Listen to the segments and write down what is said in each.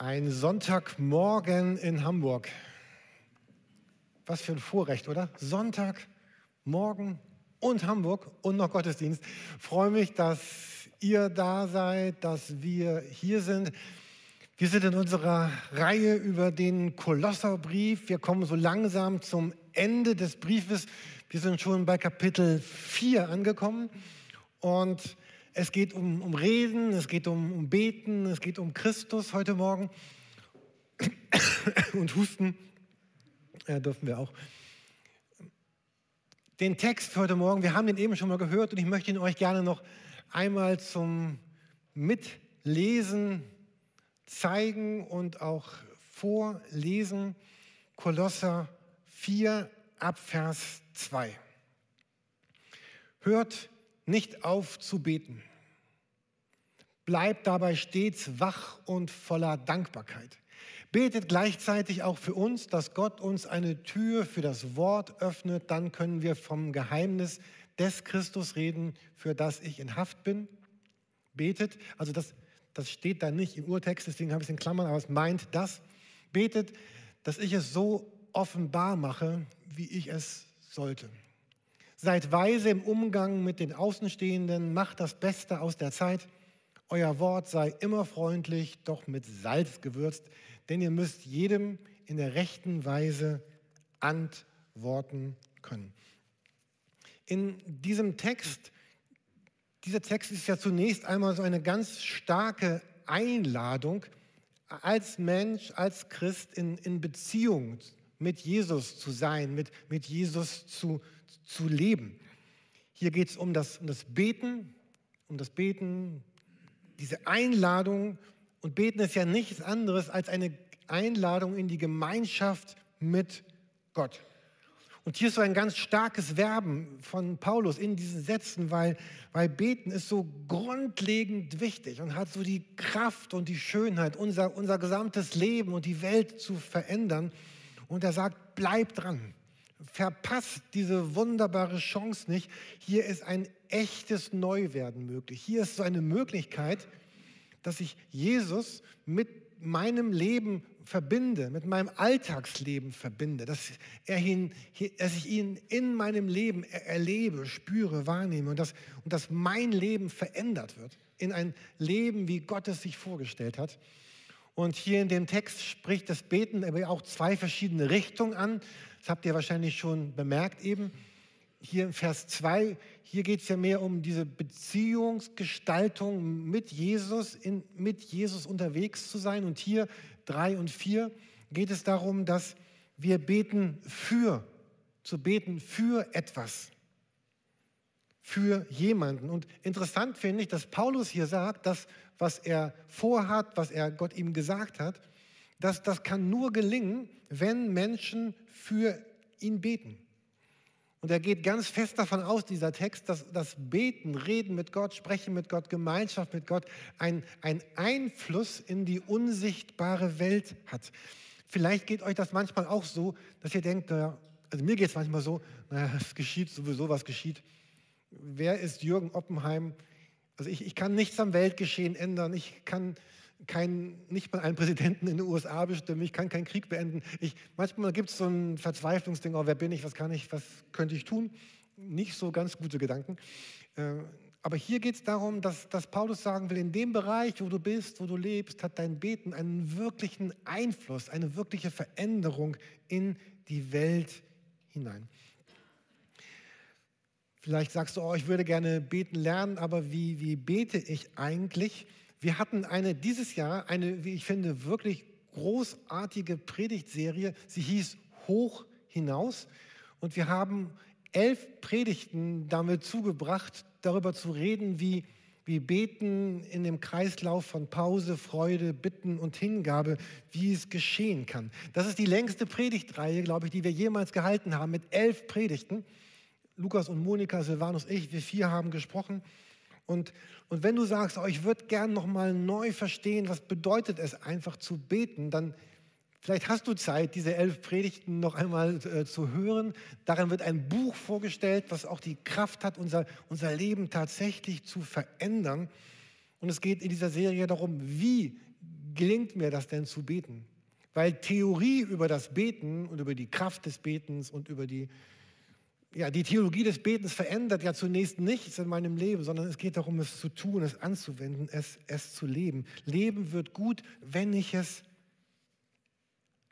Ein Sonntagmorgen in Hamburg. Was für ein Vorrecht, oder? Sonntagmorgen und Hamburg und noch Gottesdienst. Freue mich, dass ihr da seid, dass wir hier sind. Wir sind in unserer Reihe über den Kolosserbrief. Wir kommen so langsam zum Ende des Briefes. Wir sind schon bei Kapitel 4 angekommen und es geht um, um Reden, es geht um, um Beten, es geht um Christus heute Morgen. Und Husten äh, dürfen wir auch. Den Text heute Morgen, wir haben den eben schon mal gehört und ich möchte ihn euch gerne noch einmal zum Mitlesen zeigen und auch vorlesen. Kolosser 4 ab Vers 2. Hört nicht auf zu beten. Bleibt dabei stets wach und voller Dankbarkeit. Betet gleichzeitig auch für uns, dass Gott uns eine Tür für das Wort öffnet. Dann können wir vom Geheimnis des Christus reden, für das ich in Haft bin. Betet, also das, das steht da nicht im Urtext, deswegen habe ich es in Klammern, aber es meint das. Betet, dass ich es so offenbar mache, wie ich es sollte. Seid weise im Umgang mit den Außenstehenden, macht das Beste aus der Zeit. Euer Wort sei immer freundlich, doch mit Salz gewürzt, denn ihr müsst jedem in der rechten Weise antworten können. In diesem Text, dieser Text ist ja zunächst einmal so eine ganz starke Einladung, als Mensch, als Christ in, in Beziehung mit Jesus zu sein, mit, mit Jesus zu, zu leben. Hier geht es um das, um das Beten, um das Beten, diese Einladung. Und Beten ist ja nichts anderes als eine Einladung in die Gemeinschaft mit Gott. Und hier ist so ein ganz starkes Werben von Paulus in diesen Sätzen, weil, weil Beten ist so grundlegend wichtig und hat so die Kraft und die Schönheit, unser, unser gesamtes Leben und die Welt zu verändern. Und er sagt, bleib dran. Verpasst diese wunderbare Chance nicht. Hier ist ein echtes Neuwerden möglich. Hier ist so eine Möglichkeit, dass ich Jesus mit meinem Leben verbinde, mit meinem Alltagsleben verbinde, dass, er ihn, dass ich ihn in meinem Leben erlebe, spüre, wahrnehme und dass, und dass mein Leben verändert wird in ein Leben, wie Gott es sich vorgestellt hat. Und hier in dem Text spricht das Beten aber auch zwei verschiedene Richtungen an. Das habt ihr wahrscheinlich schon bemerkt eben. Hier in Vers 2, hier geht es ja mehr um diese Beziehungsgestaltung mit Jesus, in, mit Jesus unterwegs zu sein. Und hier 3 und 4 geht es darum, dass wir beten für, zu beten für etwas für jemanden. Und interessant finde ich, dass Paulus hier sagt, dass was er vorhat, was er Gott ihm gesagt hat, dass das kann nur gelingen, wenn Menschen für ihn beten. Und er geht ganz fest davon aus, dieser Text, dass das Beten, Reden mit Gott, Sprechen mit Gott, Gemeinschaft mit Gott einen Einfluss in die unsichtbare Welt hat. Vielleicht geht euch das manchmal auch so, dass ihr denkt, also mir geht es manchmal so, naja, es geschieht sowieso, was geschieht. Wer ist Jürgen Oppenheim? Also ich, ich kann nichts am Weltgeschehen ändern. Ich kann kein, nicht mal einen Präsidenten in den USA bestimmen. Ich kann keinen Krieg beenden. Ich, manchmal gibt es so ein Verzweiflungsding, oh, wer bin ich, was kann ich, was könnte ich tun? Nicht so ganz gute Gedanken. Äh, aber hier geht es darum, dass, dass Paulus sagen will, in dem Bereich, wo du bist, wo du lebst, hat dein Beten einen wirklichen Einfluss, eine wirkliche Veränderung in die Welt hinein. Vielleicht sagst du, oh, ich würde gerne beten lernen, aber wie, wie bete ich eigentlich? Wir hatten eine dieses Jahr, eine, wie ich finde, wirklich großartige Predigtserie. Sie hieß Hoch hinaus. Und wir haben elf Predigten damit zugebracht, darüber zu reden, wie, wie Beten in dem Kreislauf von Pause, Freude, Bitten und Hingabe, wie es geschehen kann. Das ist die längste Predigtreihe, glaube ich, die wir jemals gehalten haben, mit elf Predigten. Lukas und Monika, Silvanus, ich, wir vier haben gesprochen. Und, und wenn du sagst, oh, ich würde gern nochmal neu verstehen, was bedeutet es einfach zu beten, dann vielleicht hast du Zeit, diese elf Predigten noch einmal äh, zu hören. Darin wird ein Buch vorgestellt, was auch die Kraft hat, unser, unser Leben tatsächlich zu verändern. Und es geht in dieser Serie darum, wie gelingt mir das denn zu beten? Weil Theorie über das Beten und über die Kraft des Betens und über die, ja, die Theologie des Betens verändert ja zunächst nichts in meinem Leben, sondern es geht darum, es zu tun, es anzuwenden, es, es zu leben. Leben wird gut, wenn ich es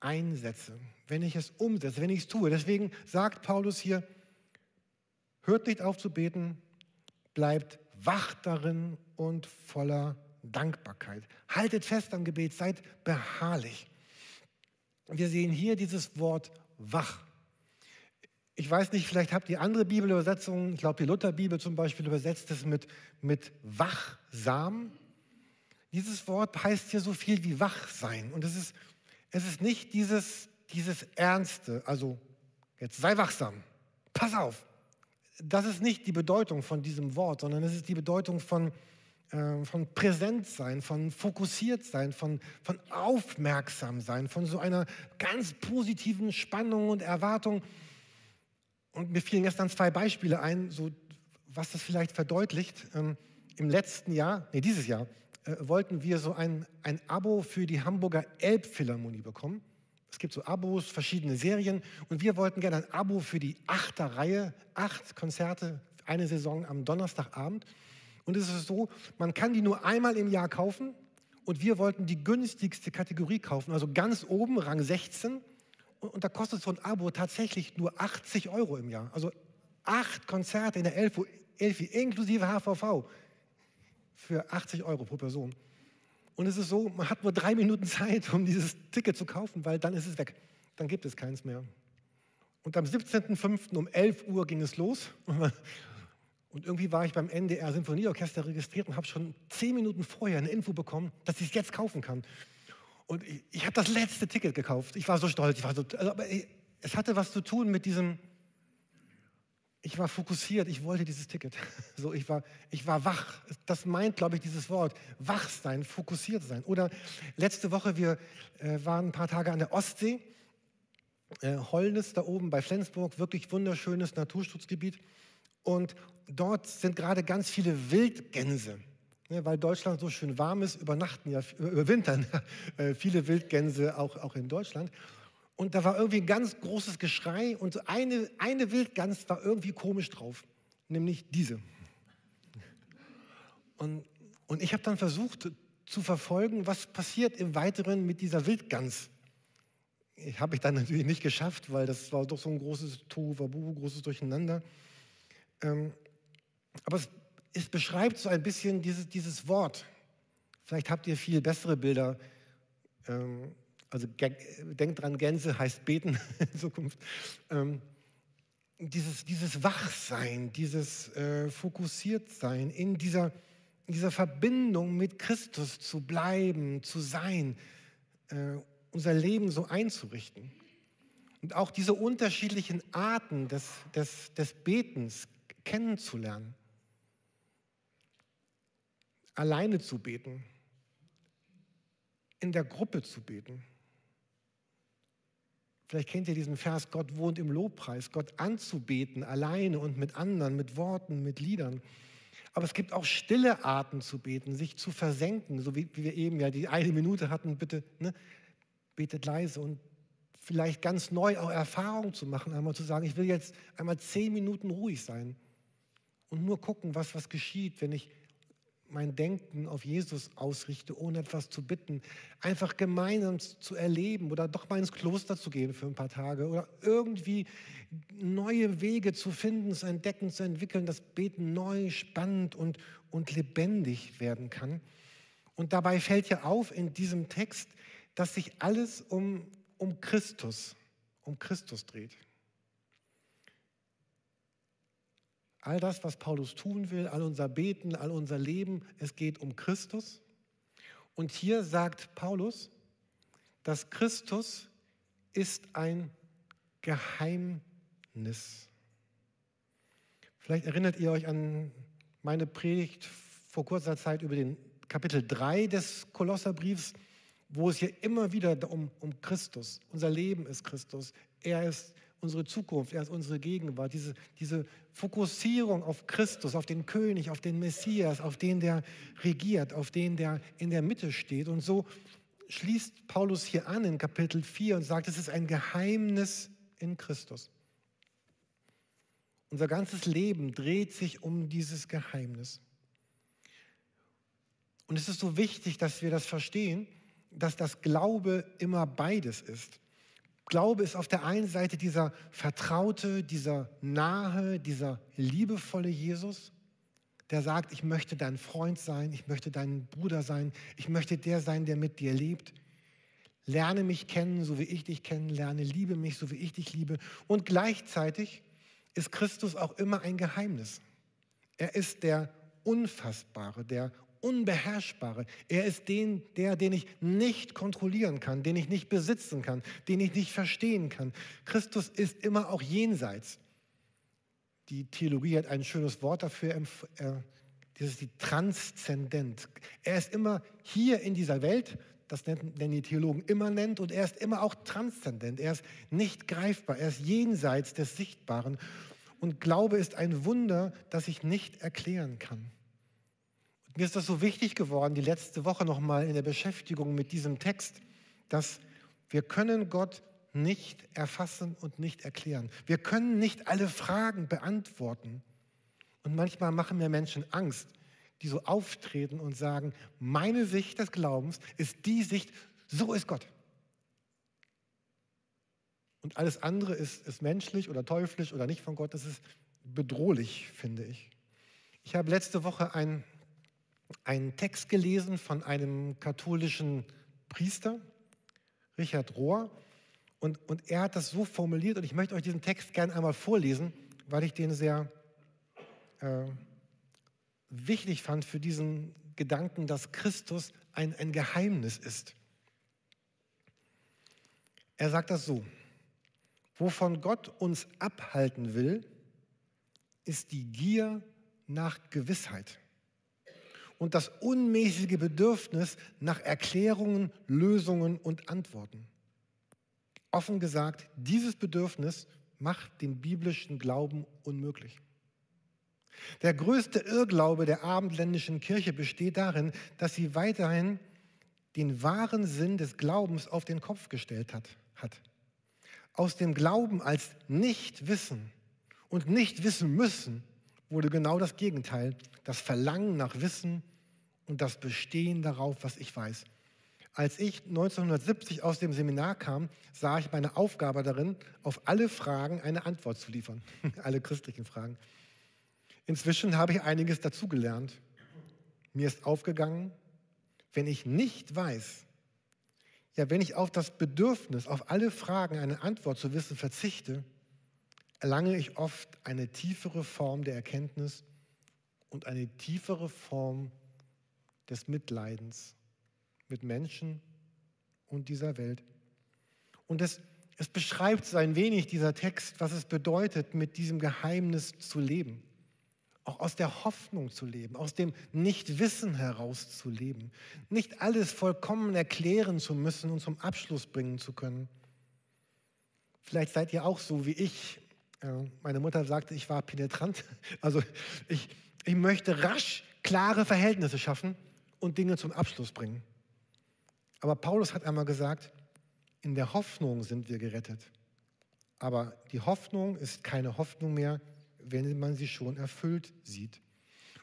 einsetze, wenn ich es umsetze, wenn ich es tue. Deswegen sagt Paulus hier, hört nicht auf zu beten, bleibt wach darin und voller Dankbarkeit. Haltet fest am Gebet, seid beharrlich. Wir sehen hier dieses Wort wach. Ich weiß nicht, vielleicht habt ihr andere Bibelübersetzungen. Ich glaube, die Lutherbibel zum Beispiel übersetzt es mit, mit wachsam. Dieses Wort heißt hier so viel wie wach sein. Und es ist, es ist nicht dieses, dieses Ernste, also jetzt sei wachsam, pass auf. Das ist nicht die Bedeutung von diesem Wort, sondern es ist die Bedeutung von, äh, von präsent sein, von fokussiert sein, von, von aufmerksam sein, von so einer ganz positiven Spannung und Erwartung. Und mir fielen gestern zwei Beispiele ein, so, was das vielleicht verdeutlicht. Ähm, Im letzten Jahr, nee, dieses Jahr, äh, wollten wir so ein, ein Abo für die Hamburger Elbphilharmonie bekommen. Es gibt so Abos, verschiedene Serien. Und wir wollten gerne ein Abo für die achte Reihe, acht Konzerte, eine Saison am Donnerstagabend. Und es ist so, man kann die nur einmal im Jahr kaufen und wir wollten die günstigste Kategorie kaufen, also ganz oben, Rang 16. Und, da kostet so ein Abo tatsächlich nur 80 Euro im Jahr. Also acht Konzerte in der Elfi, Elfi inklusive HVV für 80 Euro pro Person. Und es ist so, man hat nur drei Minuten Zeit, um dieses Ticket zu kaufen, weil dann ist es weg. Dann gibt es keins mehr. Und am 17.05. um 11 Uhr ging es los. Und irgendwie war ich beim NDR Sinfonieorchester registriert und habe schon zehn Minuten vorher eine Info bekommen, dass ich es jetzt kaufen kann. Und ich, ich habe das letzte Ticket gekauft. Ich war so stolz. Ich war so, also, aber es hatte was zu tun mit diesem, ich war fokussiert, ich wollte dieses Ticket. So, ich, war, ich war wach. Das meint, glaube ich, dieses Wort. Wach sein, fokussiert sein. Oder letzte Woche, wir äh, waren ein paar Tage an der Ostsee. Äh, Holnis da oben bei Flensburg, wirklich wunderschönes Naturschutzgebiet. Und dort sind gerade ganz viele Wildgänse. Ne, weil Deutschland so schön warm ist, übernachten ja, überwintern äh, viele Wildgänse auch, auch in Deutschland. Und da war irgendwie ein ganz großes Geschrei und eine, eine Wildgans war irgendwie komisch drauf, nämlich diese. Und, und ich habe dann versucht zu verfolgen, was passiert im Weiteren mit dieser Wildgans. Habe ich dann natürlich nicht geschafft, weil das war doch so ein großes Tohuwabohu, großes Durcheinander. Ähm, aber es, es, beschreibt so ein bisschen dieses, dieses Wort. Vielleicht habt ihr viel bessere Bilder. Ähm, also denkt dran, Gänse heißt beten in Zukunft. Ähm, dieses, dieses Wachsein, dieses äh, Fokussiertsein, in dieser, in dieser Verbindung mit Christus zu bleiben, zu sein, äh, unser Leben so einzurichten. Und auch diese unterschiedlichen Arten des, des, des Betens kennenzulernen. Alleine zu beten, in der Gruppe zu beten. Vielleicht kennt ihr diesen Vers, Gott wohnt im Lobpreis, Gott anzubeten, alleine und mit anderen, mit Worten, mit Liedern. Aber es gibt auch stille Arten zu beten, sich zu versenken, so wie, wir eben ja die eine Minute hatten, bitte ne, betet leise und vielleicht ganz neu auch Erfahrung zu machen, einmal zu sagen, ich will jetzt einmal zehn Minuten ruhig sein und nur gucken, was, was geschieht, wenn ich mein Denken auf Jesus ausrichte, ohne etwas zu bitten, einfach gemeinsam zu erleben oder doch mal ins Kloster zu gehen für ein paar Tage oder irgendwie neue Wege zu finden, zu entdecken, zu entwickeln, dass Beten neu, spannend und, und lebendig werden kann. Und dabei fällt ja auf in diesem Text, dass sich alles um, um Christus, um Christus dreht. All das, was Paulus tun will, all unser Beten, all unser Leben, es geht um Christus. Und hier sagt Paulus, dass Christus ist ein Geheimnis. Vielleicht erinnert ihr euch an meine Predigt vor kurzer Zeit über den Kapitel 3 des Kolosserbriefs, wo es hier immer wieder um, um Christus, unser Leben ist Christus, er ist unsere Zukunft, er ist unsere Gegenwart. Diese, diese Fokussierung auf Christus, auf den König, auf den Messias, auf den, der regiert, auf den, der in der Mitte steht. Und so schließt Paulus hier an in Kapitel 4 und sagt, es ist ein Geheimnis in Christus. Unser ganzes Leben dreht sich um dieses Geheimnis. Und es ist so wichtig, dass wir das verstehen, dass das Glaube immer beides ist. Glaube ist auf der einen Seite dieser vertraute, dieser nahe, dieser liebevolle Jesus, der sagt, ich möchte dein Freund sein, ich möchte dein Bruder sein, ich möchte der sein, der mit dir lebt. Lerne mich kennen, so wie ich dich kennenlerne, liebe mich, so wie ich dich liebe. Und gleichzeitig ist Christus auch immer ein Geheimnis. Er ist der Unfassbare, der Unbeherrschbare. Er ist den, der, den ich nicht kontrollieren kann, den ich nicht besitzen kann, den ich nicht verstehen kann. Christus ist immer auch jenseits. Die Theologie hat ein schönes Wort dafür, das ist die Transzendent. Er ist immer hier in dieser Welt, das nennen die Theologen immanent, und er ist immer auch transzendent. Er ist nicht greifbar, er ist jenseits des Sichtbaren. Und Glaube ist ein Wunder, das ich nicht erklären kann. Mir ist das so wichtig geworden, die letzte Woche nochmal in der Beschäftigung mit diesem Text, dass wir können Gott nicht erfassen und nicht erklären. Wir können nicht alle Fragen beantworten. Und manchmal machen mir Menschen Angst, die so auftreten und sagen, meine Sicht des Glaubens ist die Sicht, so ist Gott. Und alles andere ist, ist menschlich oder teuflisch oder nicht von Gott. Das ist bedrohlich, finde ich. Ich habe letzte Woche ein einen Text gelesen von einem katholischen Priester, Richard Rohr, und, und er hat das so formuliert, und ich möchte euch diesen Text gerne einmal vorlesen, weil ich den sehr äh, wichtig fand für diesen Gedanken, dass Christus ein, ein Geheimnis ist. Er sagt das so, wovon Gott uns abhalten will, ist die Gier nach Gewissheit und das unmäßige Bedürfnis nach Erklärungen, Lösungen und Antworten. Offen gesagt, dieses Bedürfnis macht den biblischen Glauben unmöglich. Der größte Irrglaube der abendländischen Kirche besteht darin, dass sie weiterhin den wahren Sinn des Glaubens auf den Kopf gestellt hat. hat. Aus dem Glauben als Nichtwissen und nicht wissen müssen wurde genau das Gegenteil, das Verlangen nach Wissen und das Bestehen darauf, was ich weiß. Als ich 1970 aus dem Seminar kam, sah ich meine Aufgabe darin, auf alle Fragen eine Antwort zu liefern, alle christlichen Fragen. Inzwischen habe ich einiges dazugelernt. Mir ist aufgegangen, wenn ich nicht weiß, ja, wenn ich auf das Bedürfnis, auf alle Fragen eine Antwort zu wissen verzichte, erlange ich oft eine tiefere Form der Erkenntnis und eine tiefere Form des Mitleidens mit Menschen und dieser Welt. Und es, es beschreibt so ein wenig dieser Text, was es bedeutet, mit diesem Geheimnis zu leben. Auch aus der Hoffnung zu leben, aus dem Nichtwissen heraus zu leben. Nicht alles vollkommen erklären zu müssen und zum Abschluss bringen zu können. Vielleicht seid ihr auch so wie ich meine Mutter sagte, ich war penetrant. Also ich, ich möchte rasch klare Verhältnisse schaffen und Dinge zum Abschluss bringen. Aber Paulus hat einmal gesagt, in der Hoffnung sind wir gerettet. Aber die Hoffnung ist keine Hoffnung mehr, wenn man sie schon erfüllt sieht.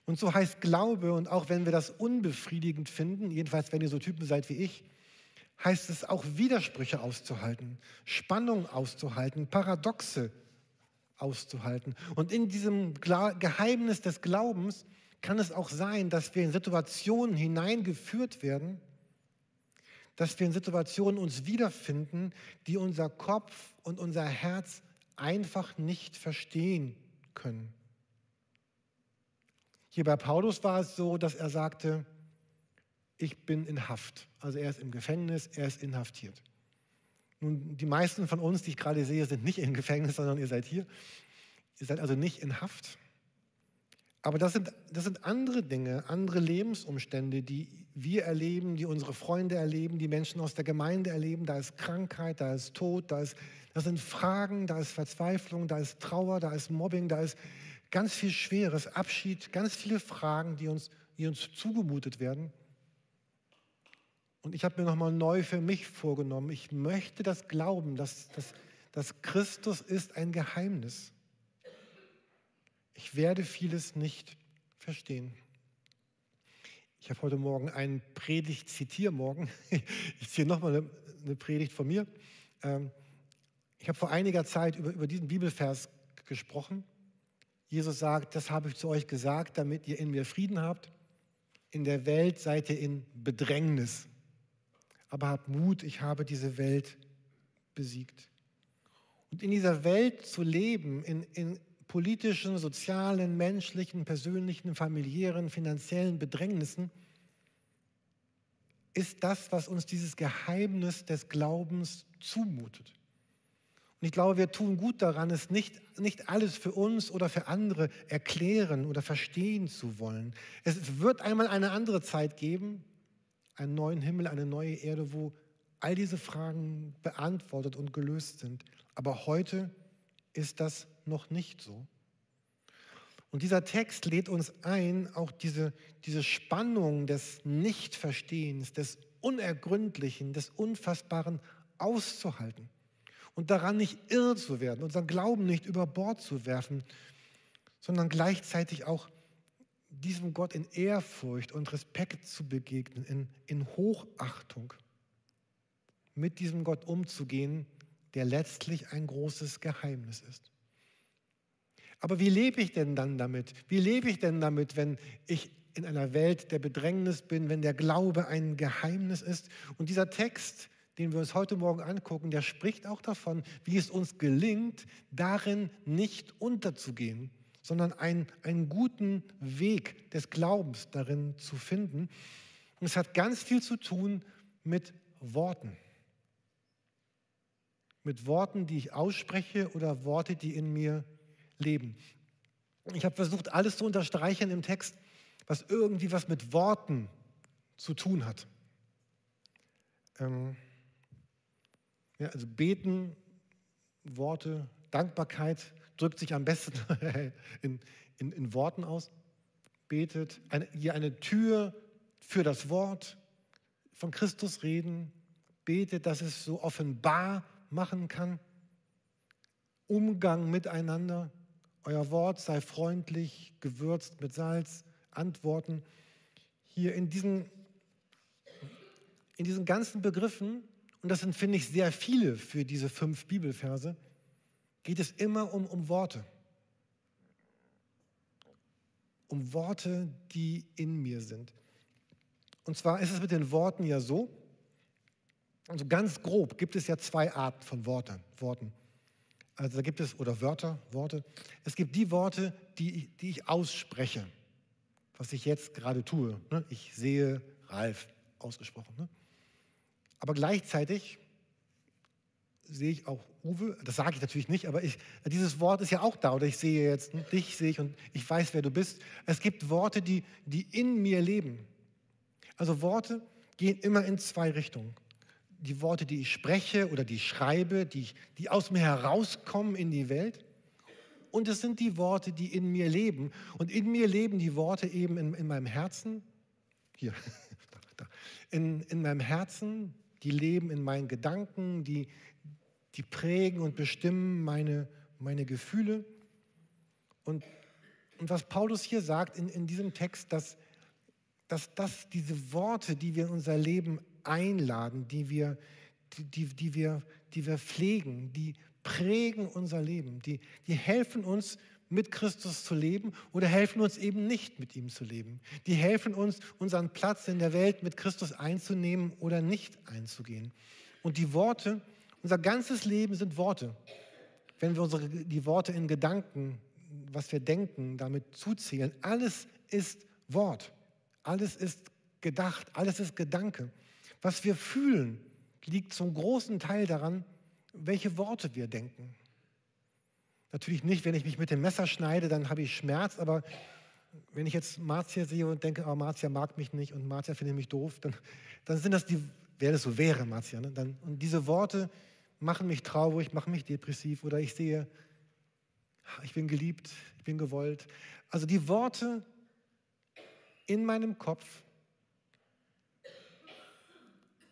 Und so heißt Glaube, und auch wenn wir das unbefriedigend finden, jedenfalls wenn ihr so Typen seid wie ich, heißt es auch Widersprüche auszuhalten, Spannung auszuhalten, Paradoxe auszuhalten. Und in diesem Geheimnis des Glaubens kann es auch sein, dass wir in Situationen hineingeführt werden, dass wir in Situationen uns wiederfinden, die unser Kopf und unser Herz einfach nicht verstehen können. Hier bei Paulus war es so, dass er sagte, ich bin in Haft. Also er ist im Gefängnis, er ist inhaftiert. Nun, die meisten von uns, die ich gerade sehe, sind nicht im Gefängnis, sondern ihr seid hier. Ihr seid also nicht in Haft. Aber das sind, das sind andere Dinge, andere Lebensumstände, die wir erleben, die unsere Freunde erleben, die Menschen aus der Gemeinde erleben. Da ist Krankheit, da ist Tod, da, ist, da sind Fragen, da ist Verzweiflung, da ist Trauer, da ist Mobbing, da ist ganz viel Schweres, Abschied, ganz viele Fragen, die uns, die uns zugemutet werden. Und ich habe mir nochmal neu für mich vorgenommen, ich möchte das glauben, dass, dass, dass Christus ist ein Geheimnis. Ich werde vieles nicht verstehen. Ich habe heute Morgen einen Predigt-Zitiermorgen. Ich ziehe nochmal eine, eine Predigt von mir. Ähm, ich habe vor einiger Zeit über, über diesen Bibelvers gesprochen. Jesus sagt, das habe ich zu euch gesagt, damit ihr in mir Frieden habt. In der Welt seid ihr in Bedrängnis. Aber habt Mut, ich habe diese Welt besiegt. Und in dieser Welt zu leben, in, in politischen, sozialen, menschlichen, persönlichen, familiären, finanziellen Bedrängnissen, ist das, was uns dieses Geheimnis des Glaubens zumutet. Und ich glaube, wir tun gut daran, es nicht, nicht alles für uns oder für andere erklären oder verstehen zu wollen. Es wird einmal eine andere Zeit geben, einen neuen Himmel, eine neue Erde, wo all diese Fragen beantwortet und gelöst sind. Aber heute ist das noch nicht so. Und dieser Text lädt uns ein, auch diese, diese Spannung des Nichtverstehens, des Unergründlichen, des Unfassbaren auszuhalten und daran nicht irr zu werden, unseren Glauben nicht über Bord zu werfen, sondern gleichzeitig auch diesem Gott in Ehrfurcht und Respekt zu begegnen, in, in Hochachtung, mit diesem Gott umzugehen, der letztlich ein großes Geheimnis ist. Aber wie lebe ich denn dann damit? Wie lebe ich denn damit, wenn ich in einer Welt der Bedrängnis bin, wenn der Glaube ein Geheimnis ist? Und dieser Text den wir uns heute Morgen angucken, der spricht auch davon, wie es uns gelingt, darin nicht unterzugehen, sondern einen, einen guten Weg des Glaubens darin zu finden. Und es hat ganz viel zu tun mit Worten. Mit Worten, die ich ausspreche oder Worte, die in mir leben. Ich habe versucht, alles zu unterstreichen im Text, was irgendwie was mit Worten zu tun hat. Ähm ja, also beten, Worte, Dankbarkeit drückt sich am besten in, in, in Worten aus. Betet, eine, hier eine Tür für das Wort von Christus reden. Betet, dass es so offenbar machen kann. Umgang miteinander. Euer Wort sei freundlich, gewürzt mit Salz. Antworten. Hier in diesen, in diesen ganzen Begriffen und das sind, finde ich, sehr viele für diese fünf Bibelverse, geht es immer um, um Worte. Um Worte, die in mir sind. Und zwar ist es mit den Worten ja so, also ganz grob gibt es ja zwei Arten von Worten. Worten. Also da gibt es, oder Wörter, Worte. Es gibt die Worte, die, die ich ausspreche, was ich jetzt gerade tue. Ne? Ich sehe Ralf ausgesprochen. Ne? Aber gleichzeitig sehe ich auch Uwe, das sage ich natürlich nicht, aber ich, dieses Wort ist ja auch da. Oder ich sehe jetzt dich, sehe ich und ich weiß, wer du bist. Es gibt Worte, die, die in mir leben. Also Worte gehen immer in zwei Richtungen. Die Worte, die ich spreche oder die ich schreibe, die, die aus mir herauskommen in die Welt. Und es sind die Worte, die in mir leben. Und in mir leben die Worte eben in, in meinem Herzen. Hier, in, in meinem Herzen, die leben in meinen Gedanken, die, die prägen und bestimmen meine, meine Gefühle. Und, und was Paulus hier sagt in, in diesem Text, dass, dass, dass diese Worte, die wir in unser Leben einladen, die wir, die, die, die, wir, die wir pflegen, die prägen unser Leben, die, die helfen uns, mit Christus zu leben oder helfen uns eben nicht mit ihm zu leben. Die helfen uns, unseren Platz in der Welt mit Christus einzunehmen oder nicht einzugehen. Und die Worte, unser ganzes Leben sind Worte. Wenn wir unsere, die Worte in Gedanken, was wir denken, damit zuzählen, alles ist Wort. Alles ist gedacht, alles ist Gedanke. Was wir fühlen, liegt zum großen Teil daran, welche Worte wir denken. Natürlich nicht, wenn ich mich mit dem Messer schneide, dann habe ich Schmerz, aber wenn ich jetzt Marzia sehe und denke, oh, Marzia mag mich nicht und Marzia findet mich doof, dann, dann sind das die, wer das so wäre, Marzia. Ne? Dann, und diese Worte machen mich traurig, machen mich depressiv oder ich sehe, ich bin geliebt, ich bin gewollt. Also die Worte in meinem Kopf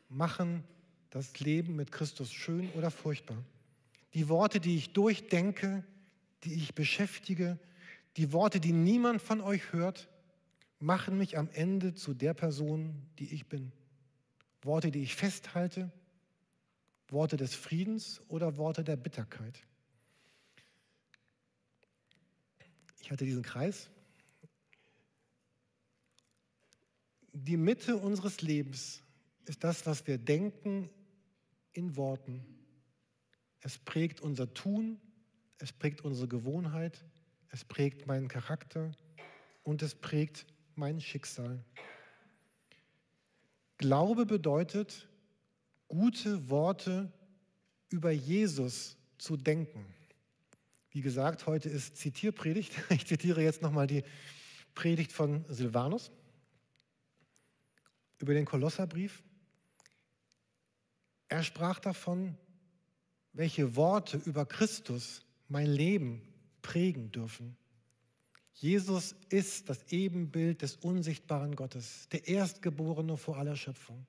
machen das Leben mit Christus schön oder furchtbar. Die Worte, die ich durchdenke, die ich beschäftige, die Worte, die niemand von euch hört, machen mich am Ende zu der Person, die ich bin. Worte, die ich festhalte, Worte des Friedens oder Worte der Bitterkeit. Ich hatte diesen Kreis. Die Mitte unseres Lebens ist das, was wir denken in Worten. Es prägt unser Tun, es prägt unsere Gewohnheit, es prägt meinen Charakter und es prägt mein Schicksal. Glaube bedeutet, gute Worte über Jesus zu denken. Wie gesagt, heute ist Zitierpredigt. Ich zitiere jetzt nochmal die Predigt von Silvanus über den Kolosserbrief. Er sprach davon, welche Worte über Christus mein Leben prägen dürfen. Jesus ist das Ebenbild des unsichtbaren Gottes, der Erstgeborene vor aller Schöpfung.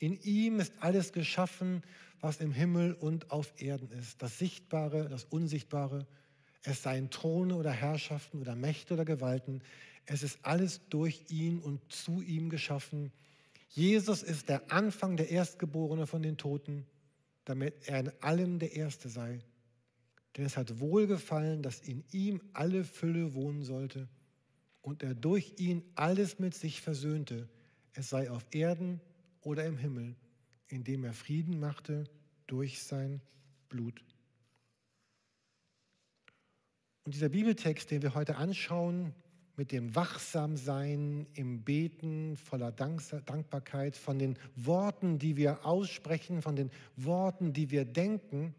In ihm ist alles geschaffen, was im Himmel und auf Erden ist, das Sichtbare, das Unsichtbare. Es seien Throne oder Herrschaften oder Mächte oder Gewalten. Es ist alles durch ihn und zu ihm geschaffen. Jesus ist der Anfang, der Erstgeborene von den Toten, damit er in allem der Erste sei. Denn es hat wohlgefallen, dass in ihm alle Fülle wohnen sollte und er durch ihn alles mit sich versöhnte, es sei auf Erden oder im Himmel, indem er Frieden machte durch sein Blut. Und dieser Bibeltext, den wir heute anschauen, mit dem Wachsamsein im Beten, voller Dankbarkeit, von den Worten, die wir aussprechen, von den Worten, die wir denken,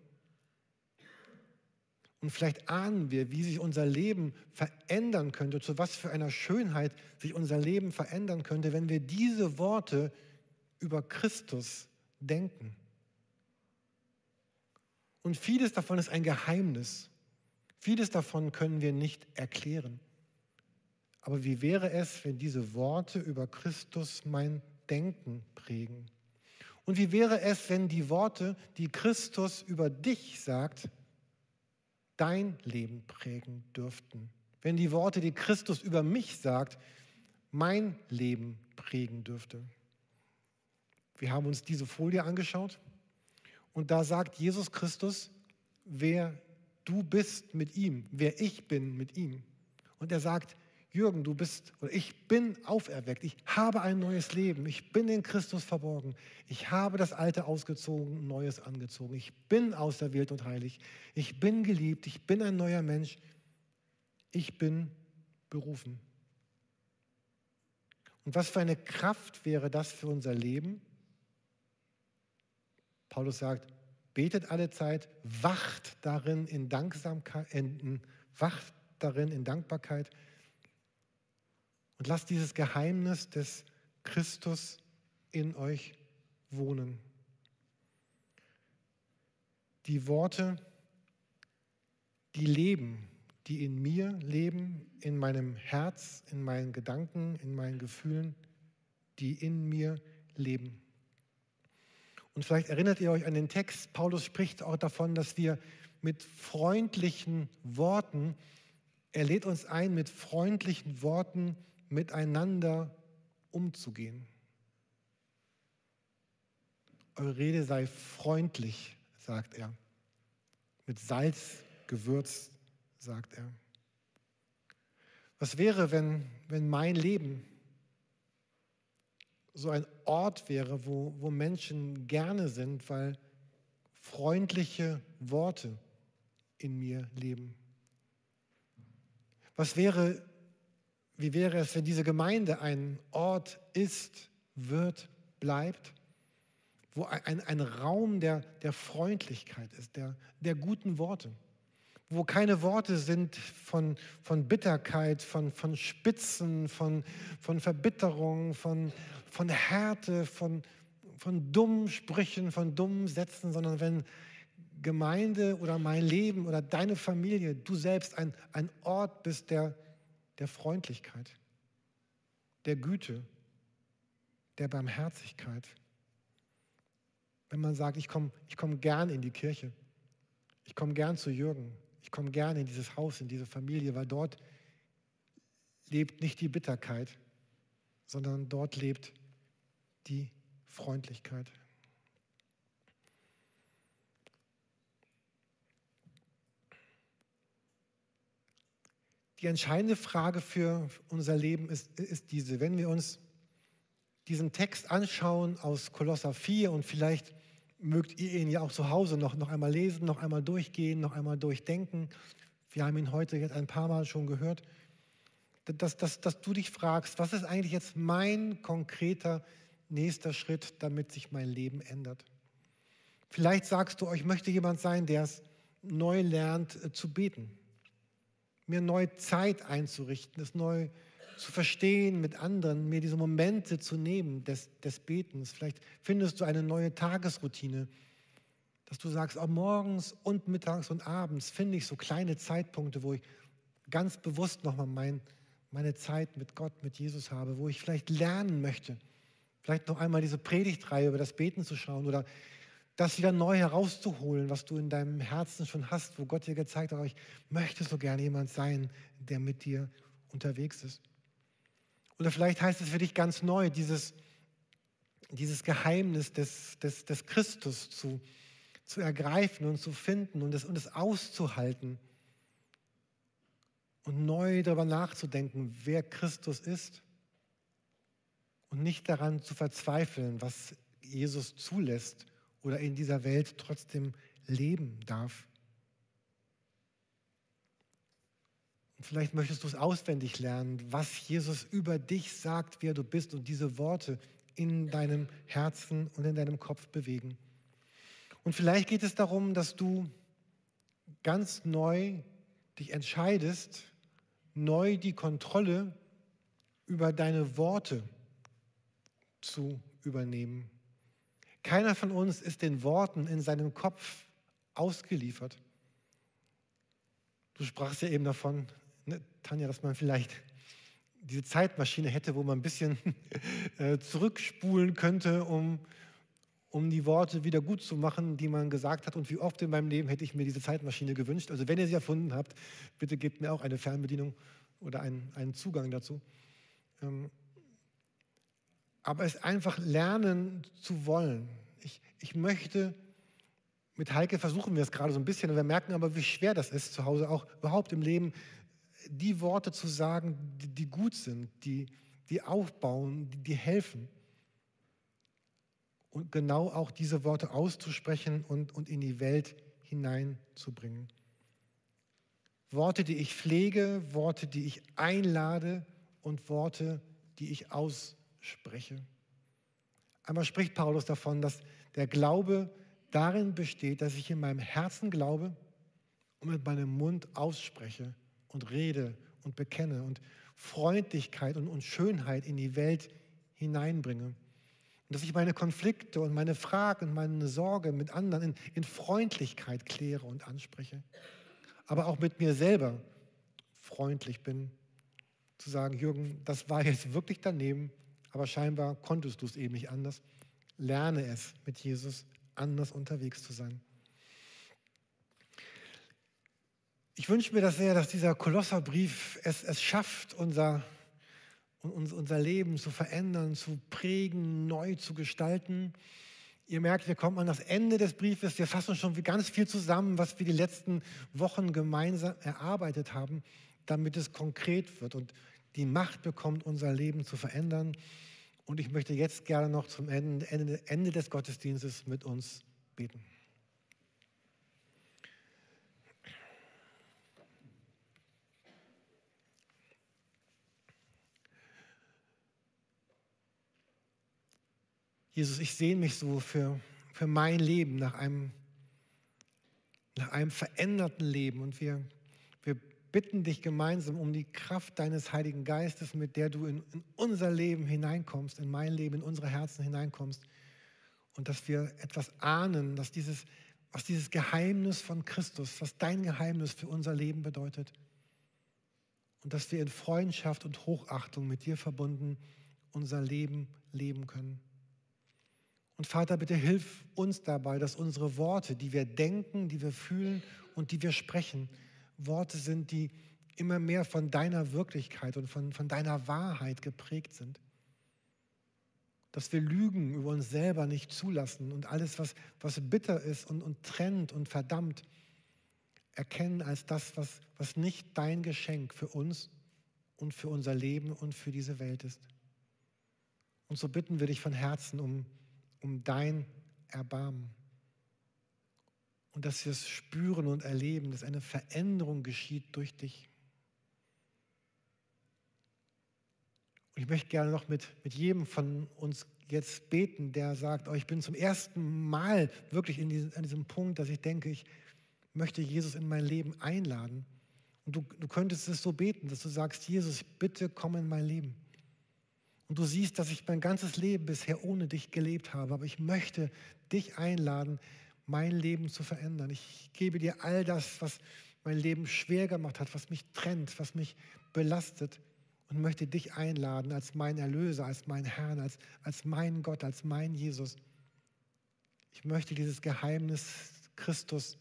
und vielleicht ahnen wir, wie sich unser Leben verändern könnte, zu was für einer Schönheit sich unser Leben verändern könnte, wenn wir diese Worte über Christus denken. Und vieles davon ist ein Geheimnis. Vieles davon können wir nicht erklären. Aber wie wäre es, wenn diese Worte über Christus mein Denken prägen? Und wie wäre es, wenn die Worte, die Christus über dich sagt, dein Leben prägen dürften. Wenn die Worte, die Christus über mich sagt, mein Leben prägen dürfte. Wir haben uns diese Folie angeschaut und da sagt Jesus Christus, wer du bist mit ihm, wer ich bin mit ihm. Und er sagt, Jürgen, du bist oder ich bin auferweckt. Ich habe ein neues Leben. Ich bin in Christus verborgen. Ich habe das Alte ausgezogen, Neues angezogen. Ich bin auserwählt und heilig. Ich bin geliebt. Ich bin ein neuer Mensch. Ich bin berufen. Und was für eine Kraft wäre das für unser Leben? Paulus sagt, betet alle Zeit, wacht darin in Danksamkeit, wacht darin in Dankbarkeit und lasst dieses Geheimnis des Christus in euch wohnen. Die Worte, die leben, die in mir leben, in meinem Herz, in meinen Gedanken, in meinen Gefühlen, die in mir leben. Und vielleicht erinnert ihr euch an den Text, Paulus spricht auch davon, dass wir mit freundlichen Worten, er lädt uns ein, mit freundlichen Worten miteinander umzugehen. Eure Rede sei freundlich, sagt er. Mit Salz gewürzt, sagt er. Was wäre, wenn, wenn mein Leben so ein Ort wäre, wo, wo Menschen gerne sind, weil freundliche Worte in mir leben? Was wäre, wie wäre es, wenn diese Gemeinde ein Ort ist, wird, bleibt, wo ein, ein Raum der, der Freundlichkeit ist, der, der guten Worte, wo keine Worte sind von, von Bitterkeit, von, von Spitzen, von, von Verbitterung, von, von Härte, von, von dummen Sprüchen, von dummen Sätzen, sondern wenn Gemeinde oder mein Leben oder deine Familie, du selbst ein, ein Ort bist, der der wenn man sagt, ich komme ich komm gern in die Kirche, ich komme gern zu Jürgen, ich komme gern in dieses Haus, in diese Familie, weil dort lebt nicht die Bitterkeit, sondern dort lebt die Freundlichkeit. Die entscheidende Frage für unser Leben ist, ist diese. Wenn wir uns diesen Text anschauen aus Kolosser 4 und vielleicht mögt ihr ihn ja auch zu Hause noch, noch einmal lesen, noch einmal durchgehen, noch einmal durchdenken. Wir haben ihn heute jetzt ein paar Mal schon gehört. Dass, dass, dass du dich fragst, was ist eigentlich jetzt mein konkreter nächster Schritt, damit sich mein Leben ändert? Vielleicht sagst du, oh, ich möchte jemand sein, der es neu lernt äh, zu beten mir neu Zeit einzurichten, es neu zu verstehen mit anderen, mir diese Momente zu nehmen des, des Betens. Vielleicht findest du eine neue Tagesroutine, dass du sagst, auch morgens und mittags und abends finde ich so kleine Zeitpunkte, wo ich ganz bewusst nochmal mein, meine Zeit mit Gott, mit Jesus habe, wo ich vielleicht lernen möchte, vielleicht noch einmal diese Predigtreihe über das Beten zu schauen oder das wieder neu herauszuholen, was du in deinem Herzen schon hast, wo Gott dir gezeigt hat, ich möchte so gerne jemand sein, der mit dir unterwegs ist. Oder vielleicht heißt es für dich ganz neu, dieses, dieses Geheimnis des, des, des Christus zu, zu ergreifen und zu finden und es, und es auszuhalten und neu darüber nachzudenken, wer Christus ist und nicht daran zu verzweifeln, was Jesus zulässt oder in dieser Welt trotzdem leben darf. Und vielleicht möchtest du es auswendig lernen, was Jesus über dich sagt, wer du bist und diese Worte in deinem Herzen und in deinem Kopf bewegen. Und vielleicht geht es darum, dass du ganz neu dich entscheidest, neu die Kontrolle über deine Worte zu übernehmen. Keiner von uns ist den Worten in seinem Kopf ausgeliefert. Du sprachst ja eben davon, ne, Tanja, dass man vielleicht diese Zeitmaschine hätte, wo man ein bisschen äh, zurückspulen könnte, um, um die Worte wieder gut zu machen, die man gesagt hat. Und wie oft in meinem Leben hätte ich mir diese Zeitmaschine gewünscht. Also wenn ihr sie erfunden habt, bitte gebt mir auch eine Fernbedienung oder einen, einen Zugang dazu. Ähm, aber es einfach lernen zu wollen. Ich, ich möchte, mit Heike versuchen wir es gerade so ein bisschen, und wir merken aber, wie schwer das ist zu Hause, auch überhaupt im Leben, die Worte zu sagen, die, die gut sind, die, die aufbauen, die, die helfen. Und genau auch diese Worte auszusprechen und, und in die Welt hineinzubringen. Worte, die ich pflege, Worte, die ich einlade und Worte, die ich ausspreche spreche. Einmal spricht Paulus davon, dass der Glaube darin besteht, dass ich in meinem Herzen glaube und mit meinem Mund ausspreche und rede und bekenne und Freundlichkeit und, und Schönheit in die Welt hineinbringe. Und dass ich meine Konflikte und meine Fragen und meine Sorge mit anderen in, in Freundlichkeit kläre und anspreche. Aber auch mit mir selber freundlich bin. Zu sagen, Jürgen, das war jetzt wirklich daneben aber scheinbar konntest du es eben nicht anders. Lerne es, mit Jesus anders unterwegs zu sein. Ich wünsche mir das sehr, dass dieser Kolosserbrief es, es schafft, unser, unser Leben zu verändern, zu prägen, neu zu gestalten. Ihr merkt, wir kommen an das Ende des Briefes. Wir fassen schon ganz viel zusammen, was wir die letzten Wochen gemeinsam erarbeitet haben, damit es konkret wird. Und die Macht bekommt, unser Leben zu verändern. Und ich möchte jetzt gerne noch zum Ende, Ende des Gottesdienstes mit uns beten. Jesus, ich sehne mich so für, für mein Leben nach einem, nach einem veränderten Leben. Und wir, wir bitten dich gemeinsam um die Kraft deines Heiligen Geistes, mit der du in, in, unser Leben hineinkommst, in mein Leben, in unsere Herzen hineinkommst. Und dass wir etwas ahnen, dass dieses, was dieses Geheimnis von Christus, was dein Geheimnis für unser Leben bedeutet. Und dass wir in Freundschaft und Hochachtung mit dir verbunden unser Leben leben können. Und Vater, bitte hilf uns dabei, dass unsere Worte, die wir denken, die wir fühlen und die wir sprechen, Worte sind, die immer mehr von deiner Wirklichkeit und von, von deiner Wahrheit geprägt sind. Dass wir Lügen über uns selber nicht zulassen und alles, was, was bitter ist und, und trennt und verdammt, erkennen als das, was, was nicht dein Geschenk für uns und für unser Leben und für diese Welt ist. Und so bitten wir dich von Herzen um, um dein Erbarmen. Und dass wir es spüren und erleben, dass eine Veränderung geschieht durch dich. Und ich möchte gerne noch mit, mit jedem von uns jetzt beten, der sagt, oh, ich bin zum ersten Mal wirklich in diesem, an diesem Punkt, dass ich denke, ich möchte Jesus in mein Leben einladen. Und du, du könntest es so beten, dass du sagst, Jesus, bitte komm in mein Leben. Und du siehst, dass ich mein ganzes Leben bisher ohne dich gelebt habe, aber ich möchte dich einladen, mein Leben zu verändern. Ich gebe dir all das, was mein Leben schwer gemacht hat, was mich trennt, was mich belastet und möchte dich einladen als mein Erlöser, als mein Herrn, als, als mein Gott, als mein Jesus. Ich möchte dieses Geheimnis Christus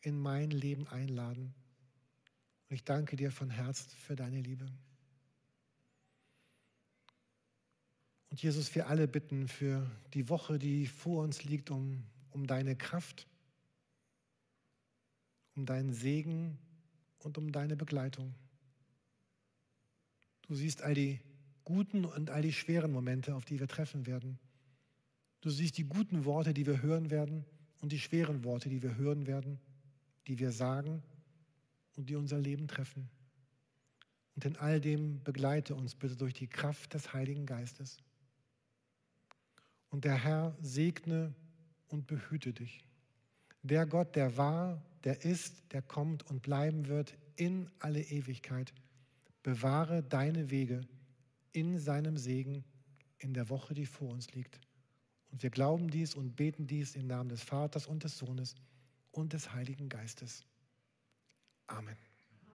in mein Leben einladen. Und ich danke dir von Herzen für deine Liebe. Und Jesus, wir alle bitten für die Woche, die vor uns liegt, um, um deine Kraft, um deinen Segen und um deine Begleitung. Du siehst all die guten und all die schweren Momente, auf die wir treffen werden. Du siehst die guten Worte, die wir hören werden und die schweren Worte, die wir hören werden, die wir sagen und die unser Leben treffen. Und in all dem begleite uns bitte durch die Kraft des Heiligen Geistes. Und der Herr segne und behüte dich. Der Gott, der war, der ist, der kommt und bleiben wird in alle Ewigkeit bewahre deine Wege in seinem Segen in der Woche, die vor uns liegt. Und wir glauben dies und beten dies im Namen des Vaters und des Sohnes und des Heiligen Geistes. Amen.